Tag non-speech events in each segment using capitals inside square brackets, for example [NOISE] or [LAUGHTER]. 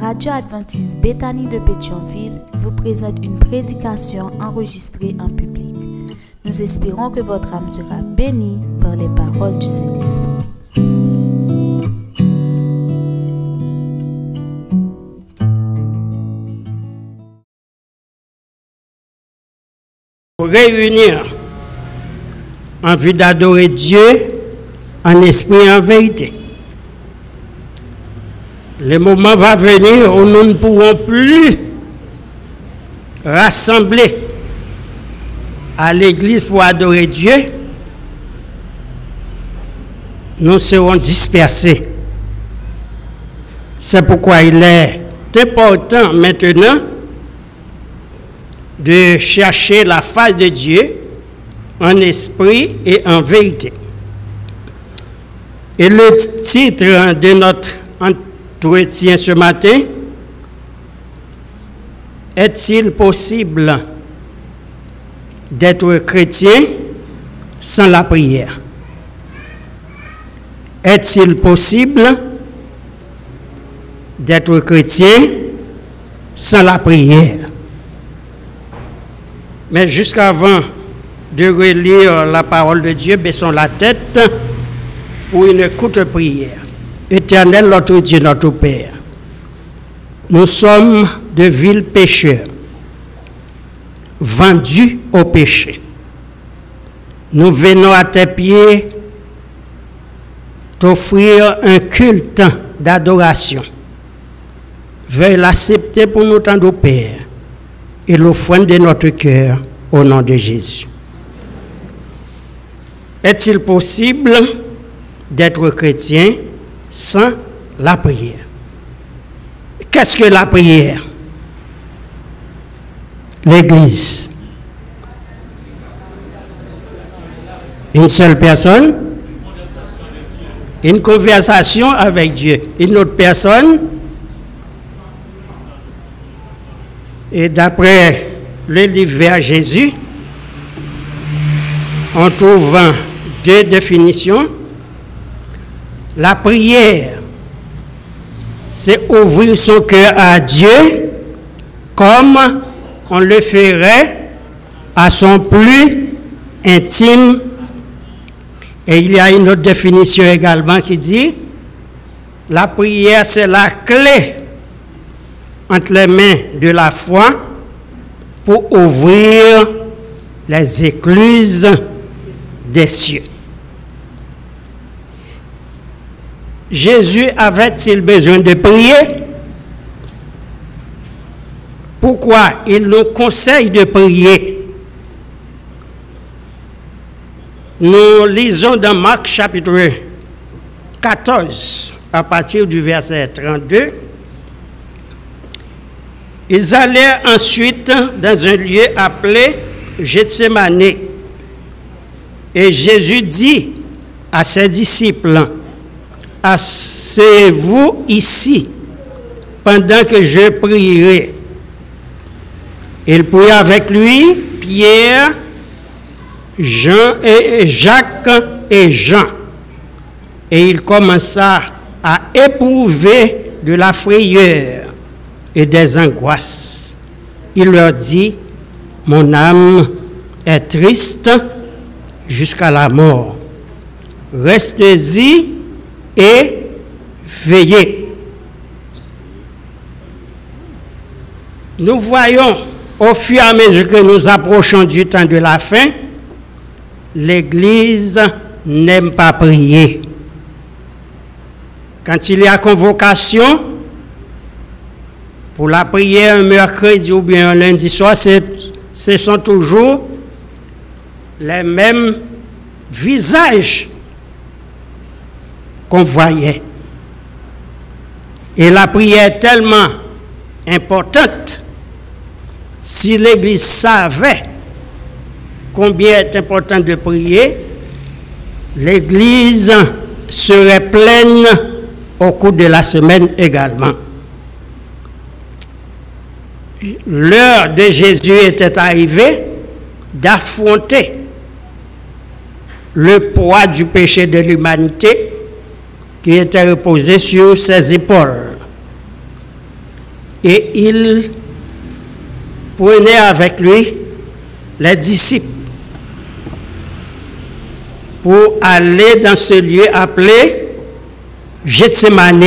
Radio adventiste Béthanie de Pétionville vous présente une prédication enregistrée en public. Nous espérons que votre âme sera bénie par les paroles du Saint-Esprit. réunir en vue d'adorer Dieu en esprit et en vérité. Le moment va venir où nous ne pourrons plus rassembler à l'église pour adorer Dieu. Nous serons dispersés. C'est pourquoi il est important maintenant de chercher la face de Dieu en esprit et en vérité. Et le titre de notre ce matin, est-il possible d'être chrétien sans la prière? Est-il possible d'être chrétien sans la prière? Mais jusqu'avant de relire la parole de Dieu, baissons la tête pour une courte prière. Éternel, notre Dieu, notre Père, nous sommes de vils pécheurs, vendus au péché. Nous venons à tes pieds t'offrir un culte d'adoration. Veuille l'accepter pour nous tendre Père et l'offrande de notre cœur au nom de Jésus. Est-il possible d'être chrétien sans la prière Qu'est-ce que la prière? L'Église. Une seule personne? Une conversation avec Dieu. Une autre personne? Et d'après le livre vers Jésus, on trouve deux définitions. La prière, c'est ouvrir son cœur à Dieu comme on le ferait à son plus intime. Et il y a une autre définition également qui dit, la prière, c'est la clé entre les mains de la foi pour ouvrir les écluses des cieux. Jésus avait-il besoin de prier? Pourquoi il nous conseille de prier? Nous lisons dans Marc chapitre 14 à partir du verset 32. Ils allèrent ensuite dans un lieu appelé Gethsemane. Et Jésus dit à ses disciples, Asseyez-vous ici pendant que je prierai. Il prit avec lui Pierre, Jean et Jacques et Jean. Et il commença à éprouver de la frayeur et des angoisses. Il leur dit, mon âme est triste jusqu'à la mort. Restez-y et veillez. Nous voyons au fur et à mesure que nous approchons du temps de la fin, l'Église n'aime pas prier. Quand il y a convocation, pour la prière un mercredi ou bien un lundi soir, ce sont toujours les mêmes visages qu'on voyait. Et la prière est tellement importante. Si l'Église savait combien est important de prier, l'Église serait pleine au cours de la semaine également. L'heure de Jésus était arrivée d'affronter le poids du péché de l'humanité qui était reposé sur ses épaules. et il prenait avec lui les disciples pour aller dans ce lieu appelé Gethsemane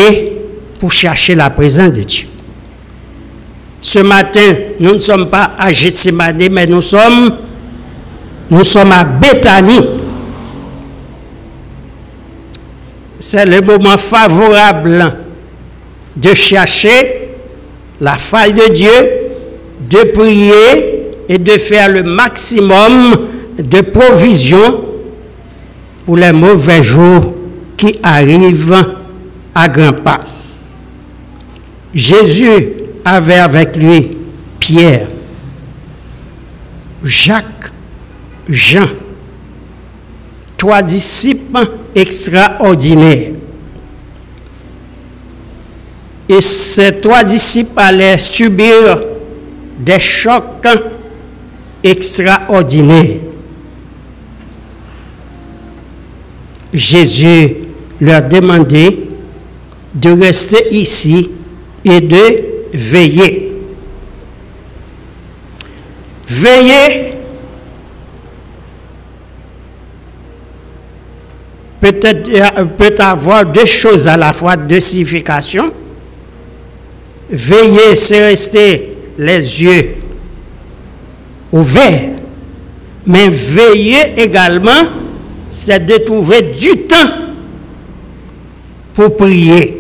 pour chercher la présence de Dieu. Ce matin, nous ne sommes pas à Gethsemane, mais nous sommes, nous sommes à Bethanie. C'est le moment favorable de chercher la faille de Dieu, de prier et de faire le maximum de provisions pour les mauvais jours qui arrivent à grands pas. Jésus avait avec lui Pierre, Jacques, Jean, trois disciples extraordinaires. Et ces trois disciples allaient subir des chocs extraordinaires. Jésus leur demandait de rester ici et de veiller. Veiller peut-être euh, peut avoir deux choses à la fois, deux significations. Veiller, c'est rester les yeux ouverts. Mais veiller également, c'est de trouver du temps pour prier.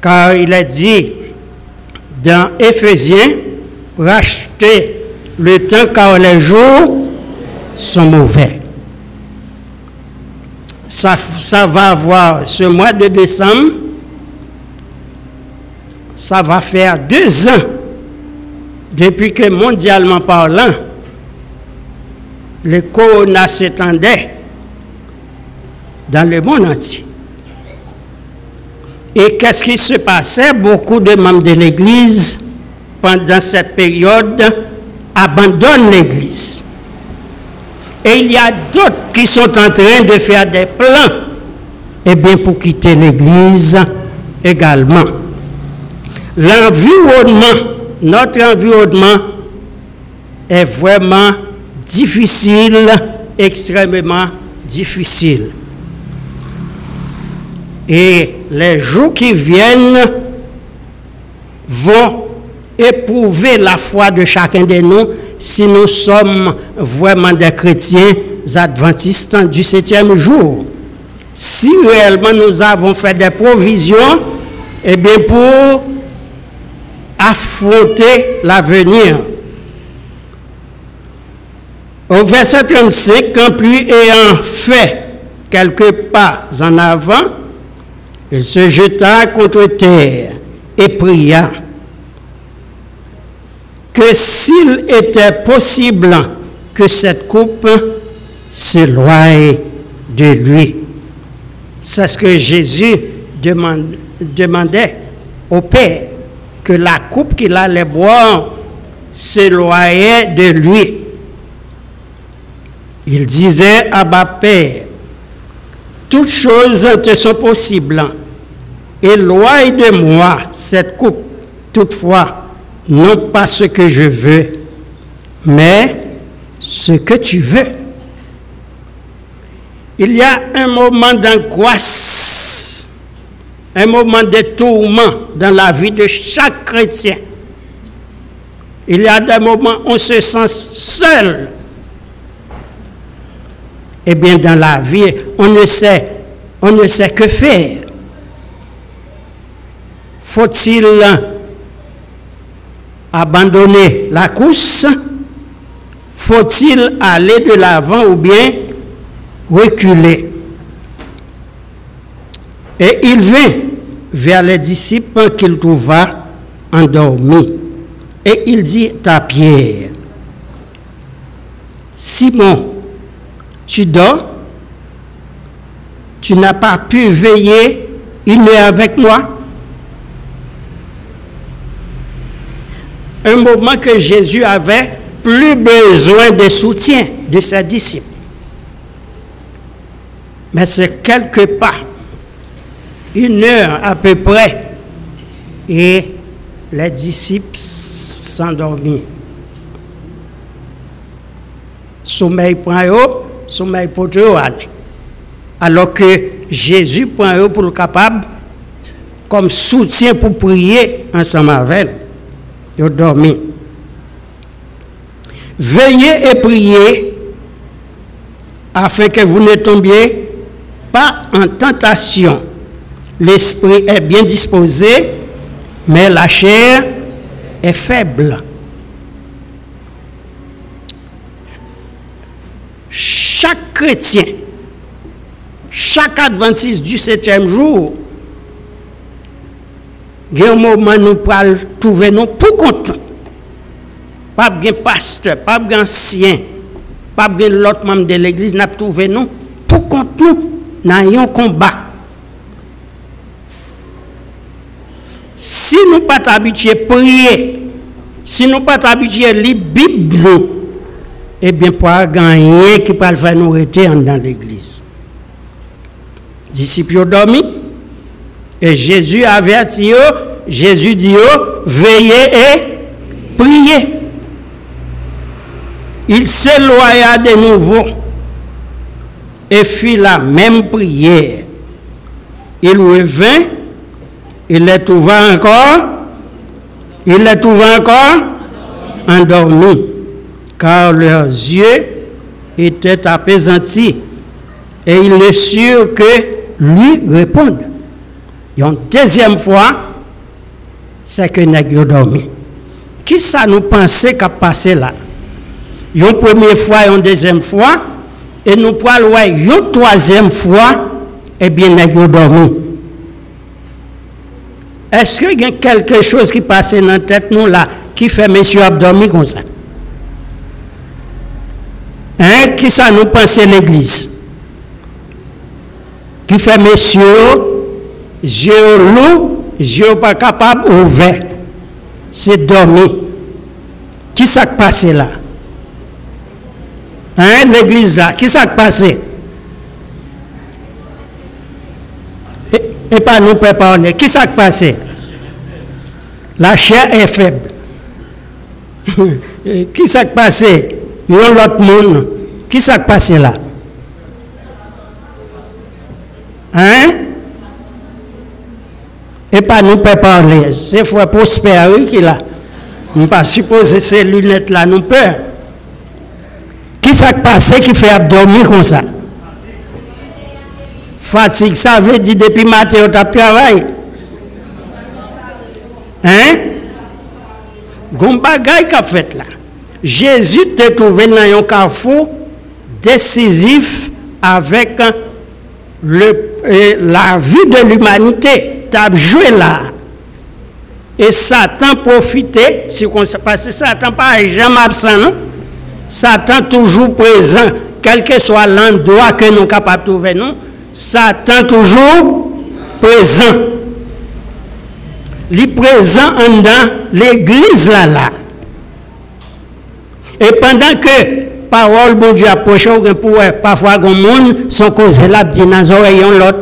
Car il a dit dans Éphésiens, rachetez le temps car les jours sont mauvais. Ça, va avoir ce mois de décembre, ça va faire deux ans depuis que mondialement parlant, le corona s'étendait dans le monde entier. Et qu'est-ce qui se passait? Beaucoup de membres de l'Église, pendant cette période, abandonnent l'Église. Et il y a d'autres qui sont en train de faire des plans, et bien pour quitter l'Église également. L'environnement, notre environnement est vraiment difficile, extrêmement difficile. Et les jours qui viennent vont éprouver la foi de chacun de nous si nous sommes vraiment des chrétiens adventistes du septième jour. Si réellement nous avons fait des provisions, eh bien pour affronter l'avenir. Au verset 35, quand puis ayant fait quelques pas en avant, il se jeta contre terre et pria que s'il était possible que cette coupe s'éloigne de lui. C'est ce que Jésus demandait au Père, que la coupe qu'il allait boire s'éloignait de lui. Il disait à ma Père, toutes choses te sont possibles. Éloigne de moi cette coupe. Toutefois, non pas ce que je veux, mais ce que tu veux. Il y a un moment d'angoisse, un moment de tourment dans la vie de chaque chrétien. Il y a des moments où on se sent seul. Eh bien, dans la vie, on ne sait, on ne sait que faire. Faut-il abandonner la course Faut-il aller de l'avant ou bien reculer? Et il vint vers les disciples qu'il trouva endormis. Et il dit à Pierre, Simon, tu dors? Tu n'as pas pu veiller une heure avec moi un moment que Jésus avait plus besoin de soutien de ses disciples. Mais c'est quelque part une heure à peu près, et les disciples s'endormirent. Sommeil prend eux, sommeil pour eux. Alors que Jésus prend eux pour le capable comme soutien pour prier ensemble avec. Ils dormi. Veillez et priez afin que vous ne tombiez pas en tentation. L'esprit est bien disposé, mais la chair est faible. Chaque chrétien, chaque adventiste du septième jour, il y a un moment où nous pouvons trouver nous pour compte. Pas de pasteur, pas de ancien, pas de l'autre membre de l'église, nous trouvé nous pour compte nous dans un combat. Si nous ne sommes pas habitués à prier, si nous ne sommes pas habitués à lire la Bible, eh bien, pour gagner qui peut faire nous rester dans l'église. Disciples dormi? Et Jésus avertit Jésus dit veillez et priez. Il s'éloigna de nouveau et fit la même prière. Il revint, il les trouva encore, il les trouva encore endormis, car leurs yeux étaient apaisantis, et il est sûr que lui répondent. Et une deuxième fois, c'est que nous dormi. Qui ça nous pensait qu'a passé là? Une première fois et une deuxième fois, et nous pouvons une troisième fois, eh bien, nous dormi. Est-ce qu'il y a quelque chose qui passe dans la tête nous là, qui fait monsieur dormi comme ça? Hein? Qui ça nous pense l'église? Qui fait monsieur yeux lourds, yeux pas capables ouverts. C'est dormir. Qui s'est passé là? Hein, l'église là, qui s'est passé? Et, pas nous préparer. Qui s'est passé? La chair est faible. [LAUGHS] qui s'est passé? A l'autre monde. Qui s'est passé là? Hein? Et pas nous peut parler. C'est frère Prosper qui là. Nous pas supposer ces lunettes là nous peur. Qui s'est passé qui fait dormir comme ça? Fatigue, ça veut dire depuis matin on tape travail. Hein? Gon bagay qu'a fait là. Jésus t'a trouvé dans un carrefour décisif avec le, la vie de l'humanité. Joué là. Et Satan profitait, si on pas, Satan pas jamais absent? Satan toujours présent, quel que soit l'endroit que nous sommes capables de trouver, non? Satan toujours présent. Il est présent dans l'église là. Et pendant que parole bon Dieu approche, parfois, le monde sont causés là, dans les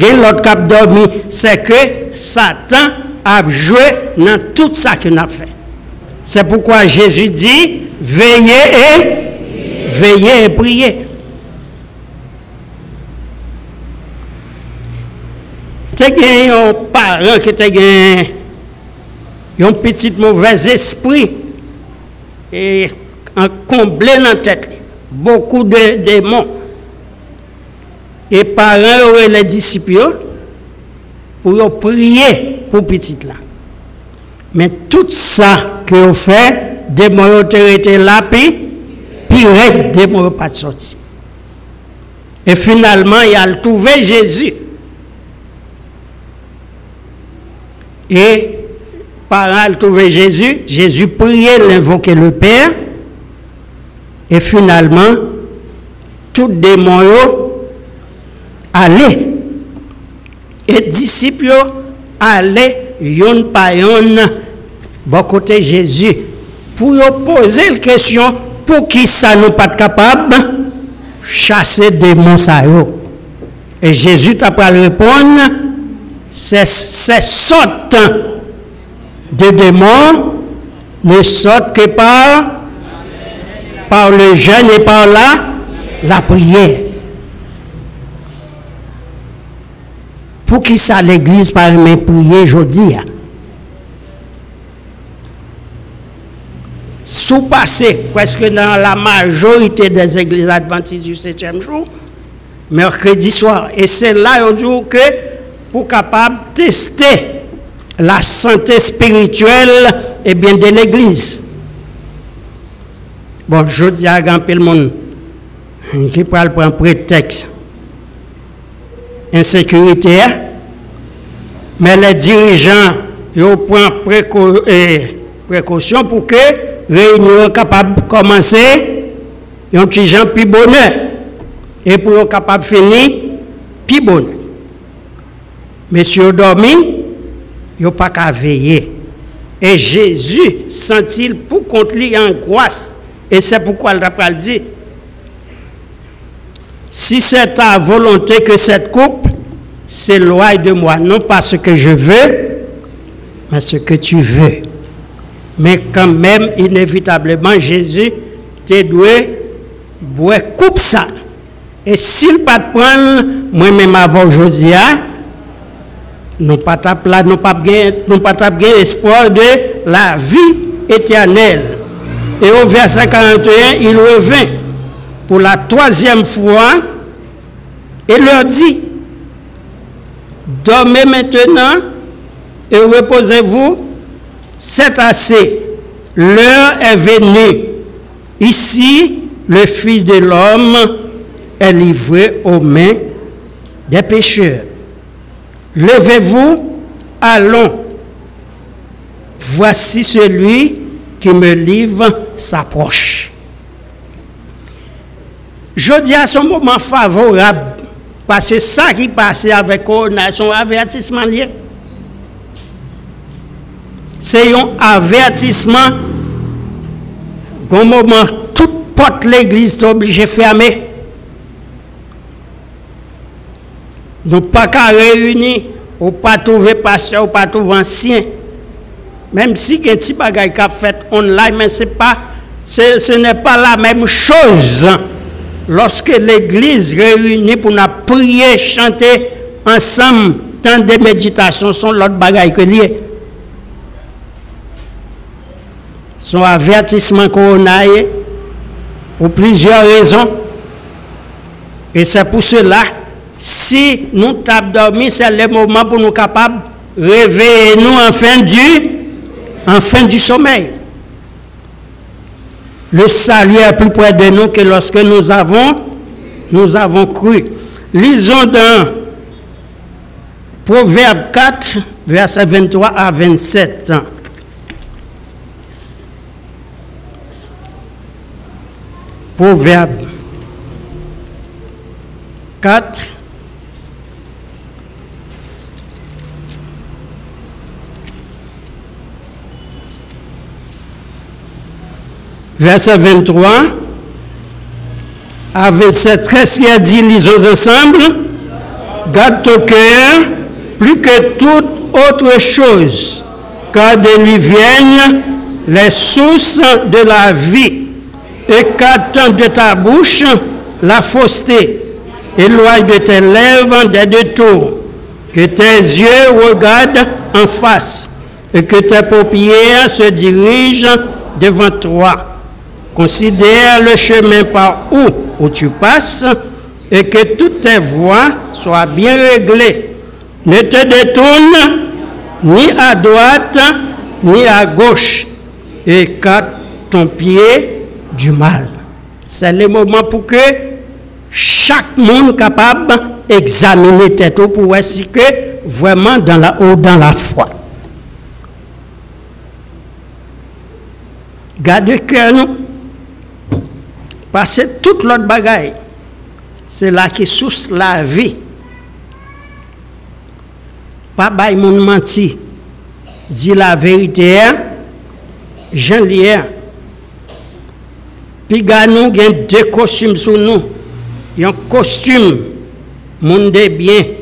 l'autre. L'autre a dormi, c'est que Satan a joué dans tout ça qu'il a fait. C'est pourquoi Jésus dit, veillez et veillez et priez. Tu as un parent qui a un petit mauvais esprit et en comblé dans la tête. Beaucoup de démons. Et parents auraient les disciples pour prier pour petit là. Mais tout ça que vous faites, des mots été là, puis pire, des mots pas sorti. Et finalement, il a trouvé Jésus. Et par trouvé Jésus, Jésus priait, l'invoquait le Père. Et finalement, tout démon allait. Et disciples allaient, yon par yon, bon côté Jésus, pour poser la question, pour qui ça nous pas capable? Chasser démons ça Et Jésus t'a pas répondre, c'est c'est sorte de démons ne sortent que par, par le jeûne et par la prière. Pour qui ça l'église par mes prières aujourd'hui? Sous passé, presque dans la majorité des églises adventistes du septième jour, mercredi soir. Et c'est là aujourd'hui que pour capable tester la santé spirituelle et bien de l'église. Bon, je dis à grand le monde qui parle pour un prétexte? Insécurité, mais les dirigeants ils prennent précaution pour que réunion capable de commencer un petit gens plus bonheur et pour être capable de finir plus bonheur. Monsieur dormi, il a pas qu'à veiller. Et Jésus sent-il pour contre lui angoisse. Et c'est pourquoi il a dit, si c'est ta volonté que cette coupe s'éloigne de moi, non pas ce que je veux, mais ce que tu veux. Mais quand même, inévitablement, Jésus t'est doué, coupe ça. Et s'il pas prendre, moi-même avant aujourd'hui, hein, nous pas là, nous pas nous pas espoir de la vie éternelle. Et au verset 41, il revint pour la troisième fois et leur dit, dormez maintenant et reposez-vous, c'est assez. L'heure est venue. Ici, le Fils de l'homme est livré aux mains des pécheurs. Levez-vous, allons. Voici celui qui me livre s'approche. Je dis à ce moment favorable, parce que ça qui passait avec eux, son avertissement lié. C'est un avertissement qu'au moment toute porte l'église est obligée de fermer. Nous pas qu'à réunir, ou pas trouver pasteur, ou pas trouver ancien. Même si il y a un petit bagage qui fait online, mais ce n'est pas la même chose. Lorsque l'église réunit pour nous prier, chanter ensemble, tant de méditations sont l'autre bagage que lié. Son avertissement qu'on a pour plusieurs raisons. Et c'est pour cela si nous tapons c'est le moment pour nous capables de réveiller nous en fin du sommeil. Le salut est plus près de nous que lorsque nous avons, nous avons cru. Lisons dans Proverbe 4, verset 23 à 27. Proverbe 4, verset 23, avec cette 13 qui a dit, lisons ensemble, garde ton cœur plus que toute autre chose, car de lui viennent les sources de la vie, et qu'attend de ta bouche la fausseté, éloigne de tes lèvres des détours, que tes yeux regardent en face, et que tes paupières se dirigent devant toi Considère le chemin par où, où tu passes et que toutes tes voies soient bien réglées. Ne te détourne ni à droite ni à gauche et qu'à ton pied du mal. C'est le moment pour que chaque monde capable d'examiner tête pour voir si que vraiment dans la, ou dans la foi. Garde cœur nous Pase tout lot bagay, se la ki sous la vi. Pa bay moun manti, di la verite ya, jan li ya. Pi ga nou gen de kostyum sou nou. Yon kostyum moun de bien.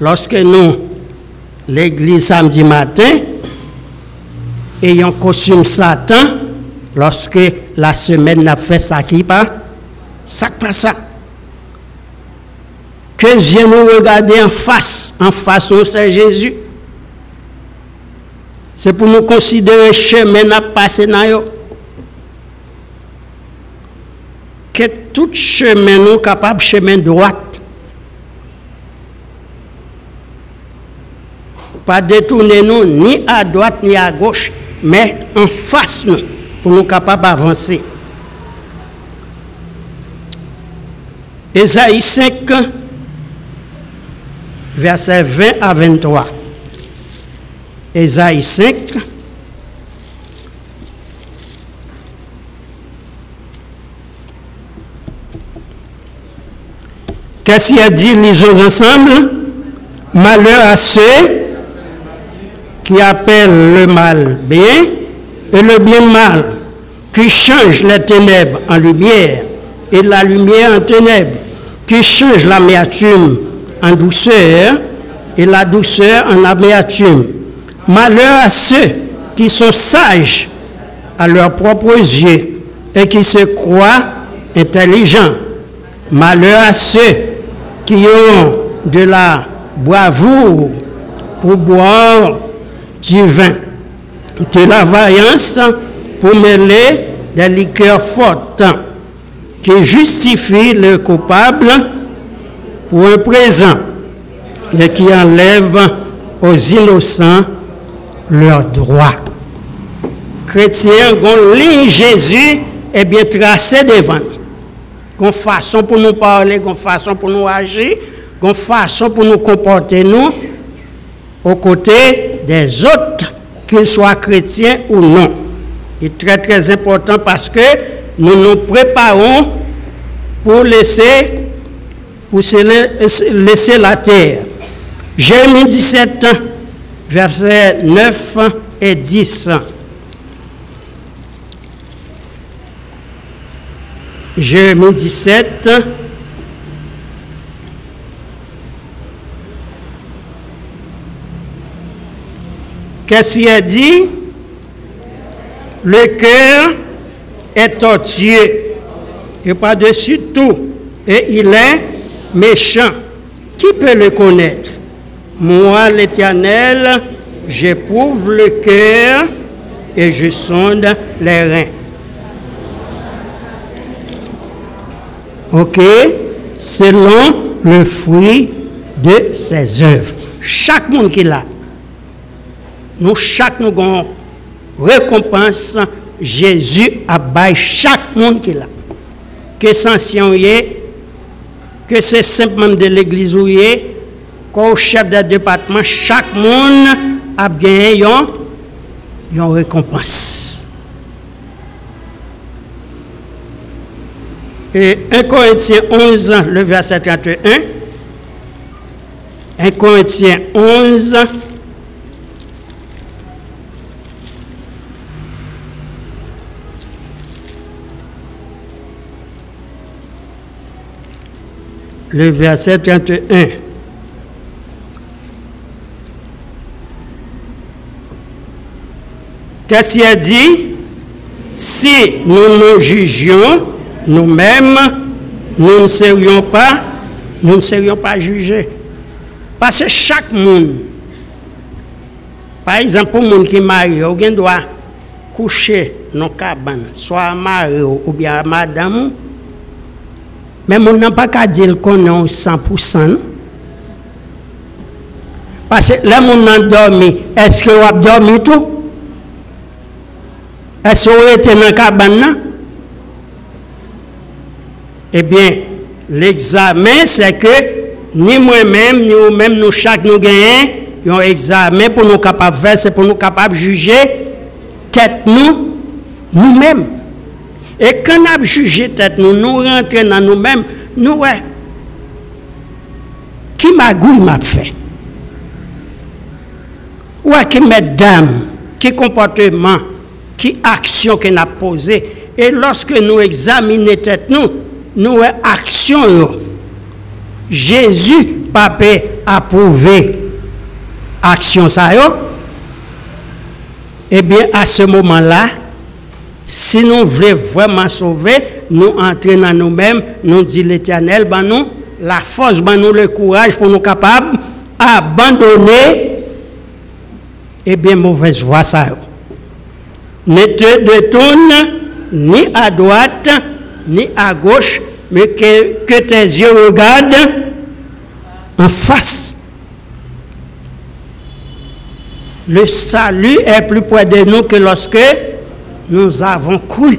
Lorske nou l'eglis samdi matin, e yon kostyum satan, lorsque la semaine n'a fait ça qui pas, ça pas ça. Que Dieu nous regarde en face, en face au Seigneur Jésus. C'est pour nous considérer chemin à passer dans. Que tout chemin nous capable chemin droit. Pas détourner nous ni à droite ni à gauche, mais en face nous pour nous capables d'avancer. Ésaïe 5, verset 20 à 23. Ésaïe 5, Qu'est-ce qu'il a dit, lisons ensemble? Malheur à ceux qui appellent le mal bien et le bien mal, qui changent les ténèbres en lumière et la lumière en ténèbres, qui changent l'amertume en douceur et la douceur en amertume. Malheur à ceux qui sont sages à leurs propres yeux et qui se croient intelligents. Malheur à ceux qui ont de la bravoure pour boire du vin, de la vaillance pour mêler des liqueurs fortes, qui justifient le coupable pour un présent et qui enlèvent aux innocents leurs droits. Chrétiens, gon ligne Jésus est bien tracé devant nous. Façon pour nous parler, gon façon pour nous agir, gon façon pour nous comporter nous aux côtés des autres, qu'ils soient chrétiens ou non. C'est très très important parce que nous nous préparons pour laisser, pour se laisser la terre. Jérémie 17, versets 9 et 10. Jérémie 17, Qu'est-ce qu'il a dit? Le cœur est tortueux et par-dessus tout, et il est méchant. Qui peut le connaître? Moi, l'Éternel, j'éprouve le cœur et je sonde les reins. Ok? Selon le fruit de ses œuvres. Chaque monde qui l'a nous chaque nous avons récompense Jésus a chaque monde qui l'a que c'est que c'est simplement de l'église ou qu'au chef de département chaque monde a gagné une récompense. Et 1 Corinthiens 11 le verset 31 1 Corinthiens 11 le verset 31. Qu'est-ce qu'il a dit? Si nous nous jugions nous-mêmes, nous ne serions pas, nous ne serions pas jugés. Parce que chaque monde, par exemple, pour monde qui est marié, il doit coucher dans cabane, soit marié ou bien madame, mais on n'a pas qu'à dire qu'on est 100%. Parce que là, on a dormi. Est-ce que vous avez dormi tout? Est-ce que vous êtes dans la cabane? Eh bien, l'examen, c'est que ni moi-même, ni vous-même, nous chaque nous gagnons un examen pour nous capables faire, c'est pour nous capables de juger tête nous, nous-mêmes. Et quand on a jugé tête nous, nous rentrons dans nous-mêmes, nous, ouais, qui magouille m'a fait? Ouais, qui mesdames, qui comportement, qui action qu'on a posé. Et lorsque nous examinons tête nous, nous, ouais, action, Jésus pas peut approuver action ça eh bien à ce moment-là, si nous voulons vraiment sauver, nous entrons dans nous-mêmes, nous dit l'Éternel, ben nous, la force, ben nous le courage pour nous capables abandonner, eh bien mauvaise voie ça. Ne te détourne ni à droite, ni à gauche, mais que tes yeux regardent en face. Le salut est plus près de nous que lorsque nous avons cru.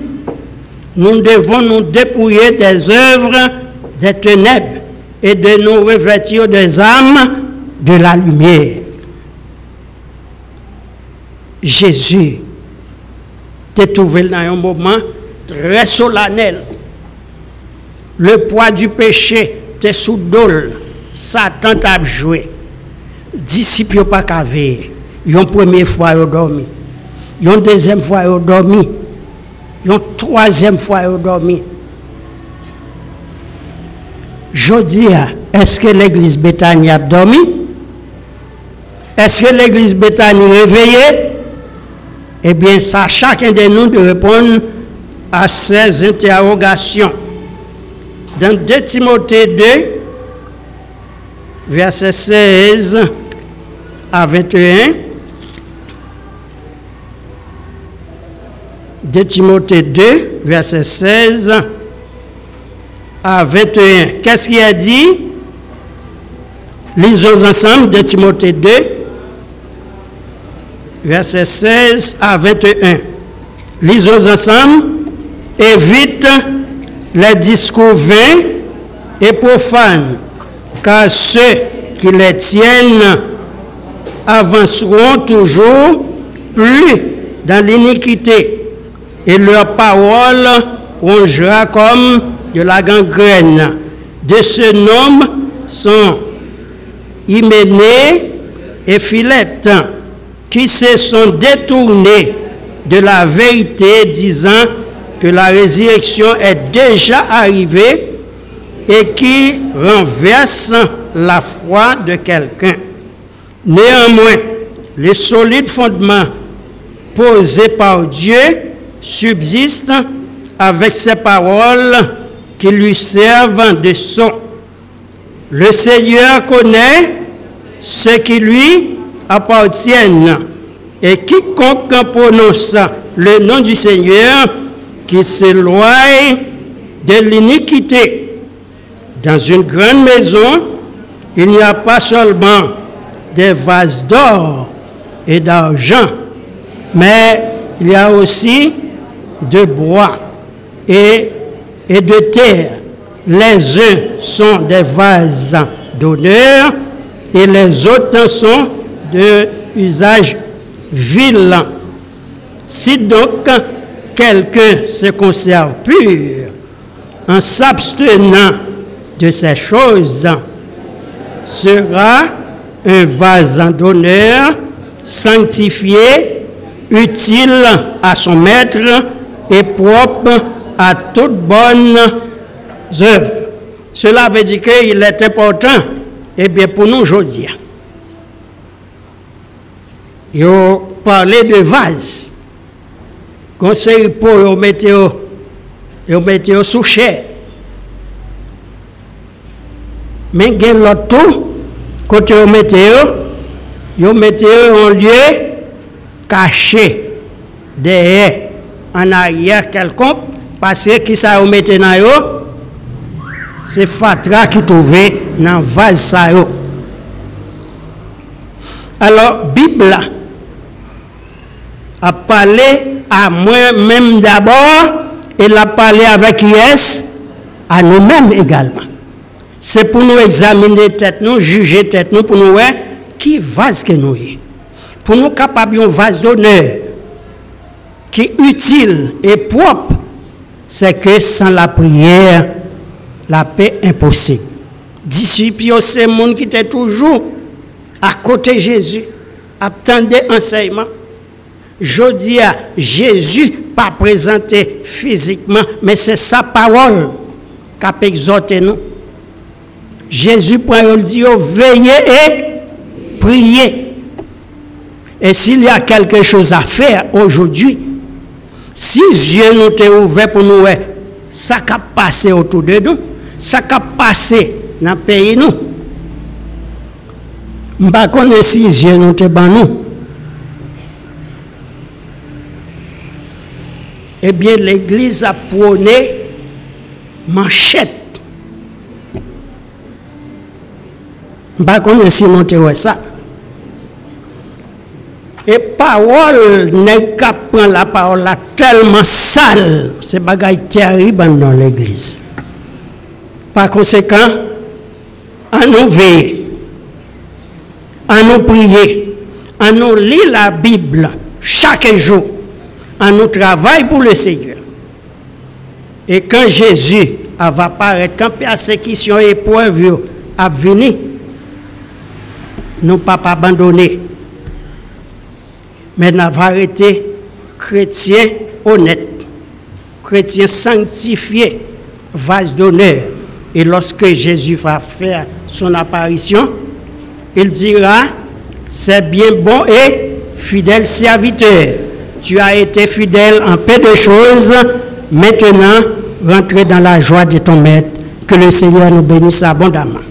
Nous devons nous dépouiller des œuvres des ténèbres et de nous revêtir des âmes de la lumière. Jésus t'est trouvé dans un moment très solennel. Le poids du péché t'est sous dol. Satan t'a joué. Disciples pas qu'à. Une première fois ils dormi. Une deuxième fois ils ont dormi. Une troisième fois ils dormi. Je dis, est-ce que l'église Bethany a dormi? Est-ce que l'église Bethany est réveillée? Eh bien, c'est à chacun de nous de répondre à ces interrogations. Dans 2 Timothée 2, verset 16 à 21, 2 Timothée 2, verset 16 à 21. Qu'est-ce qu'il a dit? Lisons ensemble 2 Timothée 2, verset 16 à 21. Lisons ensemble. Évite les discours vains et profanes, car ceux qui les tiennent avanceront toujours plus dans l'iniquité, et leur parole rongera comme de la gangrène. De ce nom sont Hyménée et Philette, qui se sont détournés de la vérité, disant que la résurrection est déjà arrivée et qui renverse la foi de quelqu'un. Néanmoins, les solides fondements posés par Dieu subsistent avec ces paroles qui lui servent de son. Le Seigneur connaît ce qui lui appartiennent et quiconque prononce le nom du Seigneur qui s'éloigne de l'iniquité. Dans une grande maison, il n'y a pas seulement des vases d'or et d'argent, mais il y a aussi de bois et, de terre. Les uns sont des vases d'honneur et les autres sont de usage vil. Si donc quelqu'un se conserve pur en s'abstenant de ces choses, sera un vase d'honneur sanctifié, utile à son maître et propre à toute bonne œuvre. Cela veut dire qu'il est important, et bien pour nous aujourd'hui, il parler de vase. Conseil pour mettre au mettre sous chair. Mais il y tout, côté au mettre yo mettez en lieu caché derrière en arrière quelconque parce que qui ça mettez dans yo? C'est fatra qui trouvait dans vase ça yo. Alors bible a parlé à moi-même d'abord et l'a parlé avec yes à nous-mêmes également. C'est pour nous examiner tête nous juger tête nous pour nous voir qui vase que nous est. Pour nous capables un vase d'honneur qui est utile et propre c'est que sans la prière la paix est impossible. Disciples c'est le monde qui était toujours à côté de Jésus attendait enseignement. Je dis à Jésus pas présenté physiquement mais c'est sa parole qui a exhorté nous. Jésus prend et dit, oh, veillez et priez. Et s'il y a quelque chose à faire aujourd'hui, Si zye nou te ouve pou nou we, sa ka pase otou de nou, sa ka pase nan peyi nou. Mpa kone si zye nou te ban nou. Ebyen l'Eglise a prone manchette. Mpa kone si nou te we sa. Et parole n'est qu'à prendre la parole là tellement sale. C'est bagaille terrible dans l'église. Par conséquent, à nous veiller, à nous prier, à nous lire la Bible chaque jour, à nous travailler pour le Seigneur. Et quand Jésus va apparaître, quand persécution et épreuve à venir, nous ne pas abandonner mais n'a pas été chrétien honnête, chrétien sanctifié, vase d'honneur. Et lorsque Jésus va faire son apparition, il dira, c'est bien bon et fidèle serviteur. Tu as été fidèle en peu de choses, maintenant rentre dans la joie de ton maître. Que le Seigneur nous bénisse abondamment.